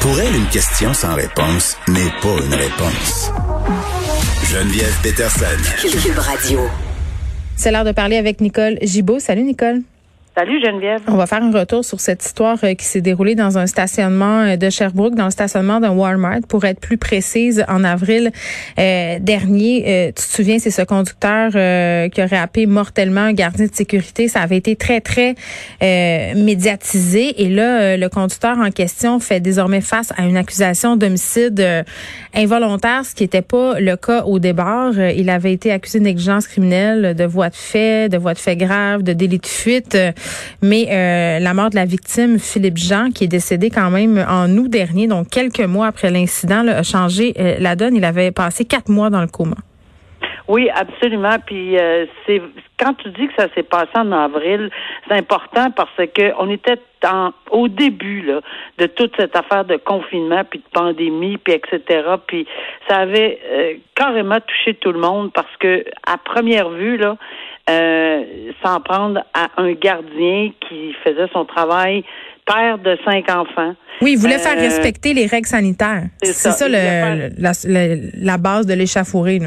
Pour elle, une question sans réponse n'est pas une réponse. Geneviève Peterson. Cube Radio. C'est l'heure de parler avec Nicole Gibaud. Salut Nicole. On va faire un retour sur cette histoire euh, qui s'est déroulée dans un stationnement euh, de Sherbrooke, dans le stationnement d'un Walmart, pour être plus précise, en avril euh, dernier. Tu te souviens, c'est ce conducteur qui aurait happé mortellement un gardien de sécurité. Ça avait été très, très médiatisé. Et là, le conducteur en question fait désormais face à une accusation d'homicide involontaire, ce qui n'était pas le cas au départ. il avait été accusé de criminelle, de voie de fait, de voie de fait grave, de délit de fuite. Mais euh, la mort de la victime, Philippe Jean, qui est décédé quand même en août dernier, donc quelques mois après l'incident, a changé euh, la donne. Il avait passé quatre mois dans le coma. Oui, absolument. Puis euh, c'est quand tu dis que ça s'est passé en avril, c'est important parce que on était au début de toute cette affaire de confinement puis de pandémie puis etc. Puis ça avait carrément touché tout le monde parce que à première vue là, euh, s'en prendre à un gardien qui faisait son travail, père de cinq enfants. Oui, il voulait faire euh, respecter les règles sanitaires. C'est ça, la, base de l'échafourée.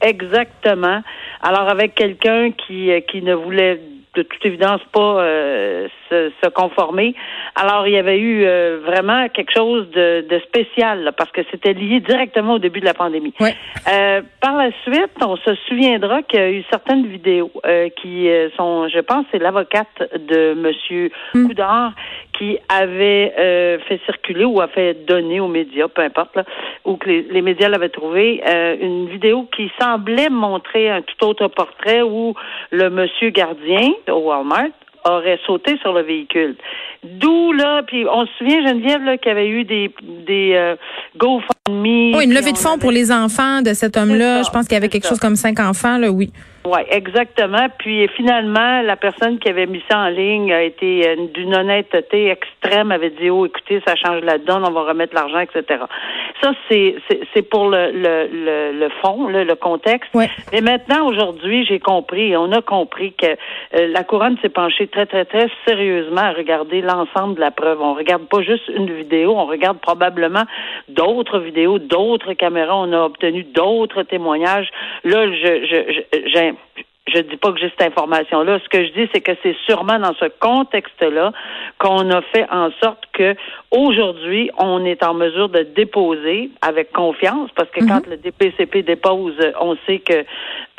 Exactement. Alors avec quelqu'un qui, euh, qui ne voulait de toute évidence pas euh, se, conformer. Alors, il y avait eu euh, vraiment quelque chose de, spécial parce que c'était lié directement au début de la pandémie. Euh, par la suite, on se souviendra qu'il y a eu certaines vidéos qui sont, je pense, c'est l'avocate de Monsieur hmm. Coudard qui avait fait circuler ou a fait donner aux médias, peu importe, là, ou que les, les médias l'avaient trouvé, une vidéo qui semblait montrer un tout autre portrait où le monsieur gardien au Walmart aurait sauté sur le véhicule. D'où là, puis on se souvient Geneviève là qu'il y avait eu des des euh, GoFundMe. Oui, une levée de fonds pour les enfants de cet homme-là. Je pense qu'il y avait quelque chose comme cinq enfants là, oui. Oui, exactement. Puis finalement, la personne qui avait mis ça en ligne a été euh, d'une honnêteté extrême, avait dit Oh, écoutez, ça change la donne, on va remettre l'argent, etc. Ça, c'est c'est pour le, le, le, fond, le, le contexte. Mais maintenant, aujourd'hui, j'ai compris, on a compris que euh, la couronne s'est penchée très, très, très sérieusement à regarder l'ensemble de la preuve. On regarde pas juste une vidéo, on regarde probablement d'autres vidéos, d'autres caméras. On a obtenu d'autres témoignages. Là, je, je, j'ai je dis pas que j'ai cette information-là. Ce que je dis, c'est que c'est sûrement dans ce contexte-là qu'on a fait en sorte que aujourd'hui, on est en mesure de déposer avec confiance, parce que quand mhm. le DPCP dépose, on sait que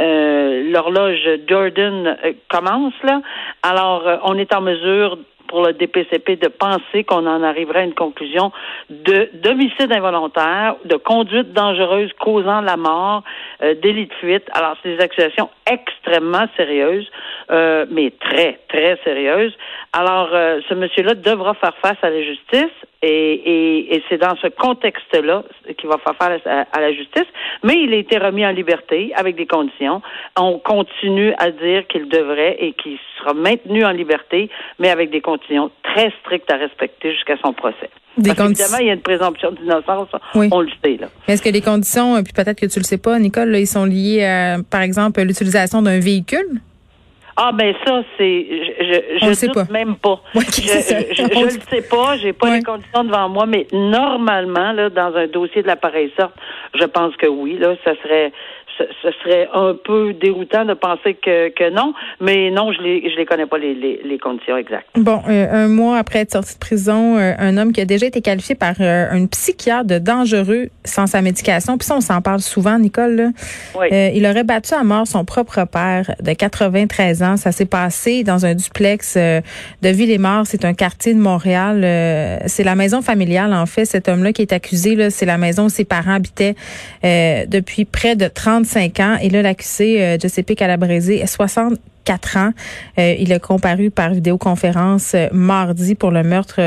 euh, l'horloge Jordan euh, commence là. Alors, euh, on est en mesure pour le DPCP de penser qu'on en arriverait à une conclusion de d'homicide involontaire, de conduite dangereuse causant la mort, euh, délit de fuite. Alors, c'est des accusations extrêmement sérieuses, euh, mais très, très sérieuses. Alors, euh, ce monsieur-là devra faire face à la justice et, et, c'est dans ce contexte-là qu'il va faire face à, la justice. Mais il a été remis en liberté avec des conditions. On continue à dire qu'il devrait et qu'il sera maintenu en liberté, mais avec des conditions très strictes à respecter jusqu'à son procès. Des Parce évidemment, il y a une présomption d'innocence, on le sait. Est-ce que les conditions, puis peut-être que tu le sais pas, Nicole, ils sont liées à, par exemple, l'utilisation d'un véhicule? Ah ben ça c'est je je, je doute même pas. je, je, je, le sais pas, j'ai pas les conditions devant moi, mais normalement là dans un dossier de l'appareil sorte, je pense que oui là, ça serait ce serait un peu déroutant de penser que, que non, mais non, je les je les connais pas les, les, les conditions exactes. Bon, euh, un mois après être sorti de prison, euh, un homme qui a déjà été qualifié par euh, un psychiatre de dangereux sans sa médication, puis ça on s'en parle souvent, Nicole. Là. Oui. il aurait battu à mort son propre père de 93 ans. Ça s'est passé dans un duplex de Ville-et-Mort. C'est un quartier de Montréal. c'est la maison familiale en fait. Cet homme-là qui est accusé, là, c'est la maison où ses parents habitaient depuis près de 30 5 ans. Et là, l'accusé, euh, Giuseppe Calabrese, 64 quatre ans. il a comparu par vidéoconférence mardi pour le meurtre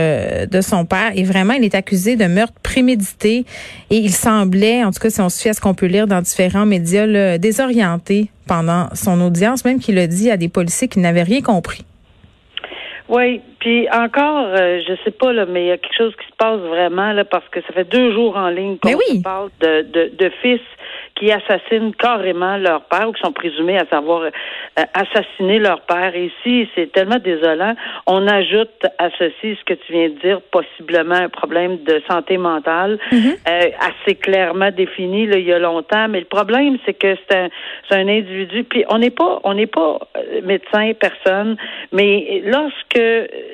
de son père. Et vraiment, il est accusé de meurtre prémédité. Et il semblait, en tout cas, si on se fie à ce qu'on peut lire dans différents médias, désorienté pendant son audience, même qu'il a dit à des policiers qu'il n'avait rien compris. Oui, puis encore, euh, je sais pas là, mais il y a quelque chose qui se passe vraiment là parce que ça fait deux jours en ligne qu'on parle de, de, de fils qui assassinent carrément leur père ou qui sont présumés à savoir euh, assassiner leur père. Et ici, c'est tellement désolant. On ajoute à ceci ce que tu viens de dire, possiblement un problème de santé mentale, mm-hmm. euh, assez clairement défini là, il y a longtemps. Mais le problème, c'est que c'est un, c'est un individu. Puis on n'est pas, on n'est pas euh, médecin, personne. Mais lorsque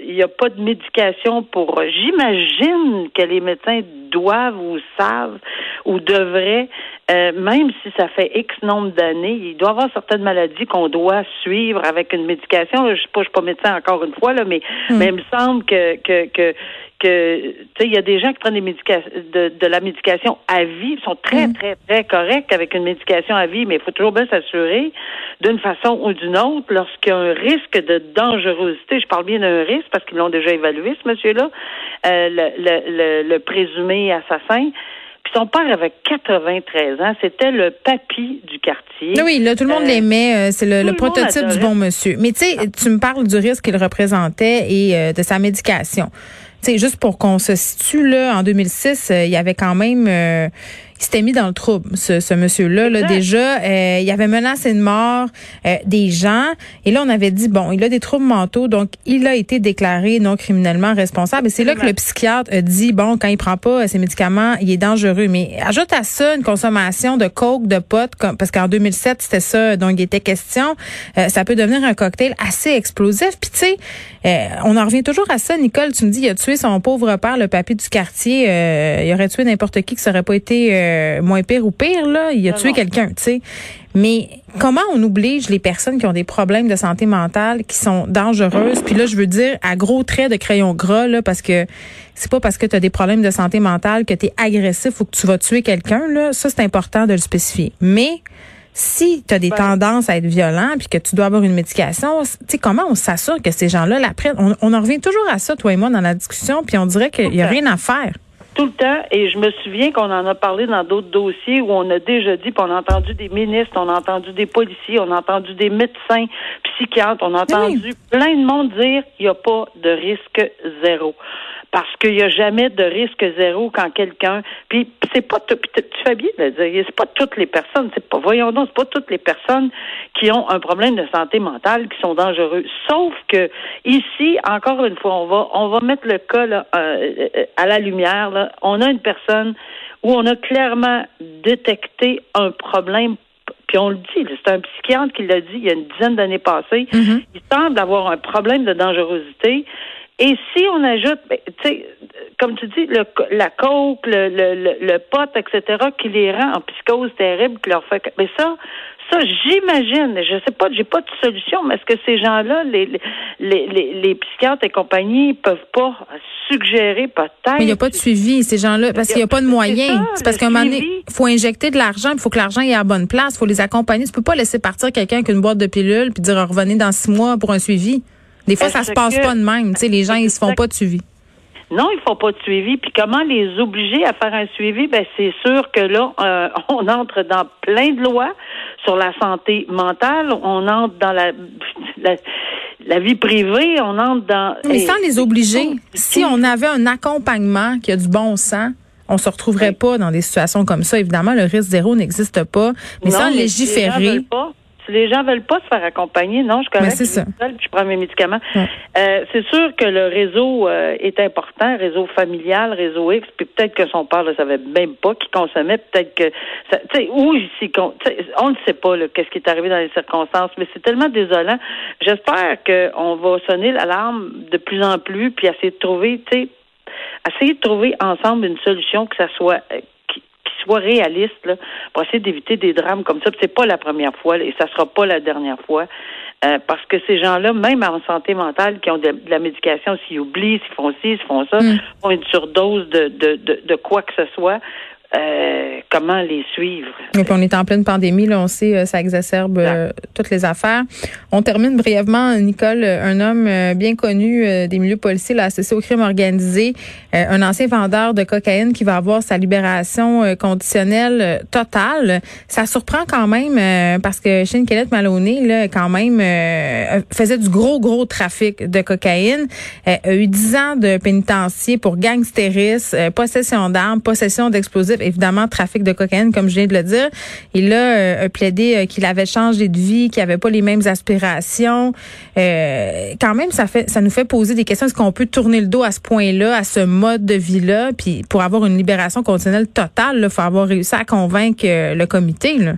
il n'y a pas de médication pour, j'imagine que les médecins doivent ou savent ou devraient euh, même si ça fait X nombre d'années, il doit y avoir certaines maladies qu'on doit suivre avec une médication. Je ne suis, suis, pas médecin encore une fois, là, mais, hmm. mais il me semble que, que, que que tu sais il y a des gens qui prennent des médications de, de, la médication à vie, ils sont très hmm. très très corrects avec une médication à vie, mais il faut toujours bien s'assurer d'une façon ou d'une autre lorsqu'il y a un risque de dangerosité. Je parle bien d'un risque parce qu'ils l'ont déjà évalué ce monsieur-là, euh, le, le, le présumé assassin son père avait 93 ans. C'était le papy du quartier. Oui, là, tout le monde euh, l'aimait. Euh, c'est le, prototype du bon monsieur. Mais tu sais, tu me parles du risque qu'il représentait et euh, de sa médication. Tu sais, juste pour qu'on se situe, là, en 2006, il y avait quand même il s'était mis dans le trouble, ce, ce monsieur-là. Là, déjà, euh, il avait menacé de mort euh, des gens. Et là, on avait dit, bon, il a des troubles mentaux, donc il a été déclaré non criminellement responsable. Et c'est là que le psychiatre a dit, bon, quand il prend pas ses médicaments, il est dangereux. Mais ajoute à ça une consommation de coke, de potes, comme, parce qu'en 2007, c'était ça dont il était question. Euh, ça peut devenir un cocktail assez explosif. Puis tu sais, on en revient toujours à ça. Nicole, tu me dis, il a tué son pauvre père, le papy du quartier. il aurait tué n'importe qui qui serait pas été euh, moins pire ou pire, là, il a tué quelqu'un, tu sais. Mais comment on oblige les personnes qui ont des problèmes de santé mentale, qui sont dangereuses, puis là, je veux dire à gros traits de crayon gras, là, parce que c'est pas parce que tu as des problèmes de santé mentale que tu es agressif ou que tu vas tuer quelqu'un, là. Ça, c'est important de le spécifier. Mais si tu as des tendances à être violent puis que tu dois avoir une médication, tu sais comment on s'assure que ces gens-là la prennent on, on en revient toujours à ça toi et moi dans la discussion puis on dirait qu'il y a rien à faire tout le temps, et je me souviens qu'on en a parlé dans d'autres dossiers où on a déjà dit, puis on a entendu des ministres, on a entendu des policiers, on a entendu des médecins, psychiatres, on a entendu plein de monde dire il n'y a pas de risque zéro parce qu'il n'y a jamais de risque zéro quand quelqu'un. Puis c'est pas tu fais bien de dire, c'est pas toutes les personnes, c'est pas voyons donc, c'est pas toutes les personnes qui ont un problème de santé mentale qui sont dangereux. Sauf que ici, encore une fois, on va on va mettre le cas là, euh, à la lumière. Là. On a une personne où on a clairement détecté un problème puis on le dit, c'est un psychiatre qui l'a dit il y a une dizaine d'années passées. Mm-hmm. Il semble avoir un problème de dangerosité. Et si on ajoute, ben, tu sais, comme tu dis, le, la coke, le, le, le, pote, etc., qui les rend en psychose terrible, qui leur fait. Mais ça, ça, j'imagine, je sais pas, j'ai pas de solution, mais est-ce que ces gens-là, les, les, les, les, psychiatres et compagnie, peuvent pas suggérer peut-être. Mais il n'y a pas de suivi, ces gens-là, parce qu'il n'y a pas de moyens. C'est parce qu'à un moment donné, il faut injecter de l'argent, il faut que l'argent ait à la bonne place, il faut les accompagner. Tu peux pas laisser partir quelqu'un avec une boîte de pilules puis dire revenez dans six mois pour un suivi. Des fois, ça se passe pas de même. Tu sais, les gens, ils se font pas de suivi. Non, ils font pas de suivi. Puis comment les obliger à faire un suivi? Ben c'est sûr que là, euh, on entre dans plein de lois sur la santé mentale. On entre dans la, la, vie privée. On entre dans. Mais sans les obliger. Si on avait un accompagnement qui a du bon sens, on se retrouverait pas dans des situations comme ça. Évidemment, le risque zéro n'existe pas. Mais sans légiférer les gens veulent pas se faire accompagner, non, je connais. c'est je prends mes médicaments. Euh, c'est sûr que le réseau euh, est important, réseau familial, réseau X, puis peut-être que son père ne savait même pas qu'il consommait, peut-être que, tu sais, ou ici, on ne sait pas qu'est-ce qui est arrivé dans les circonstances, mais c'est tellement désolant. J'espère qu'on va sonner l'alarme de plus en plus, puis essayer de trouver, tu sais, essayer de trouver ensemble une solution que ça soit euh, soit réaliste là, pour essayer d'éviter des drames comme ça. C'est pas la première fois et ça sera pas la dernière fois. Euh, parce que ces gens-là, même en santé mentale, qui ont de, la médication, s'ils oublient, s'ils font ci, s'ils font ça, mm. ont une surdose de, de, de, de quoi que ce soit, euh, comment les suivre? Et puis on est en pleine pandémie, là, on sait, euh, ça exacerbe euh, toutes les affaires. On termine brièvement, Nicole, un homme bien connu des milieux policiers, là, associé au crime organisé, un ancien vendeur de cocaïne qui va avoir sa libération conditionnelle totale. Ça surprend quand même parce que Shane Kellett Maloney, là, quand même, faisait du gros, gros trafic de cocaïne, a eu dix ans de pénitencier pour gangstérisme, possession d'armes, possession d'explosifs évidemment, trafic de cocaïne, comme je viens de le dire. Il a, euh, plaidé euh, qu'il avait changé de vie, qu'il avait pas les mêmes aspirations. Euh, quand même, ça fait, ça nous fait poser des questions. Est-ce qu'on peut tourner le dos à ce point-là, à ce mode de vie-là, puis pour avoir une libération conditionnelle totale, il faut avoir réussi à convaincre le comité. Là.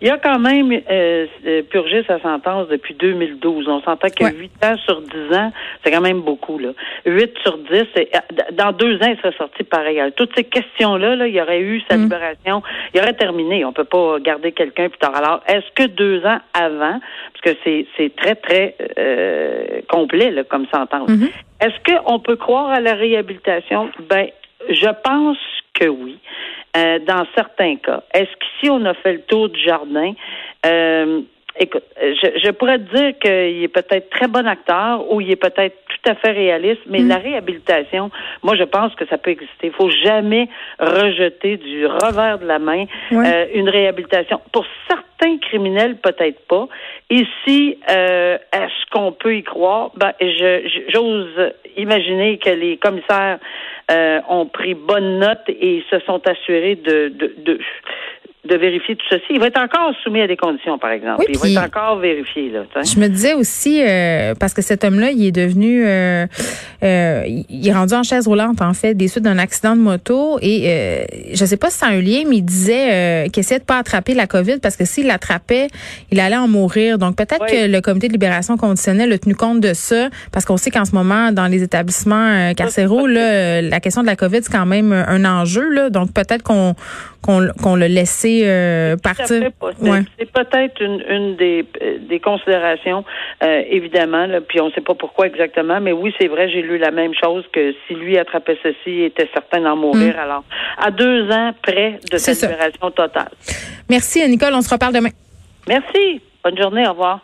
Il a quand même euh, euh, purgé sa sentence depuis 2012. On s'entend que 8 ans sur 10 ans, c'est quand même beaucoup. Là. 8 sur 10, euh, dans deux ans, il serait sorti pareil. Toutes ces questions-là, là, il y aurait eu sa mm. libération, il aurait terminé. On peut pas garder quelqu'un plus tard. Alors, est-ce que deux ans avant, parce que c'est, c'est très, très euh, complet là, comme sentence, mm-hmm. est-ce qu'on peut croire à la réhabilitation? Ben, je pense que oui. Euh, dans certains cas. Est-ce qu'ici, on a fait le tour du jardin? Euh, écoute, je, je, pourrais te dire qu'il est peut-être très bon acteur ou il est peut-être tout à fait réaliste, mais mm. la réhabilitation, moi, je pense que ça peut exister. Il faut jamais rejeter du revers de la main euh, une réhabilitation. Pour certains criminels, peut-être pas. Ici, euh, est-ce qu'on peut y croire? Ben, j'ose imaginer que les commissaires euh, ont pris bonne note et se sont assurés de, de, de de vérifier tout ceci. Il va être encore soumis à des conditions, par exemple. il va être encore vérifié. Là, je me disais aussi, euh, parce que cet homme-là, il est devenu, euh, euh, il est rendu en chaise roulante, en fait, des suites d'un accident de moto. Et euh, je sais pas si c'est un lien, mais il disait euh, qu'il essayait de pas attraper la COVID parce que s'il l'attrapait, il allait en mourir. Donc peut-être que le comité de libération conditionnelle a tenu compte de ça, parce qu'on sait qu'en ce moment, dans les établissements carcéraux, là, la question de la COVID, c'est quand même un enjeu. Là, donc peut-être qu'on qu'on l'a laissé euh, partir. C'est peut-être une, une des, des considérations, euh, évidemment, là, puis on ne sait pas pourquoi exactement, mais oui, c'est vrai, j'ai lu la même chose que si lui attrapait ceci, il était certain d'en mourir. Mm. Alors, à deux ans près de sa libération totale. Merci, Nicole. On se reparle demain. Merci. Bonne journée. Au revoir.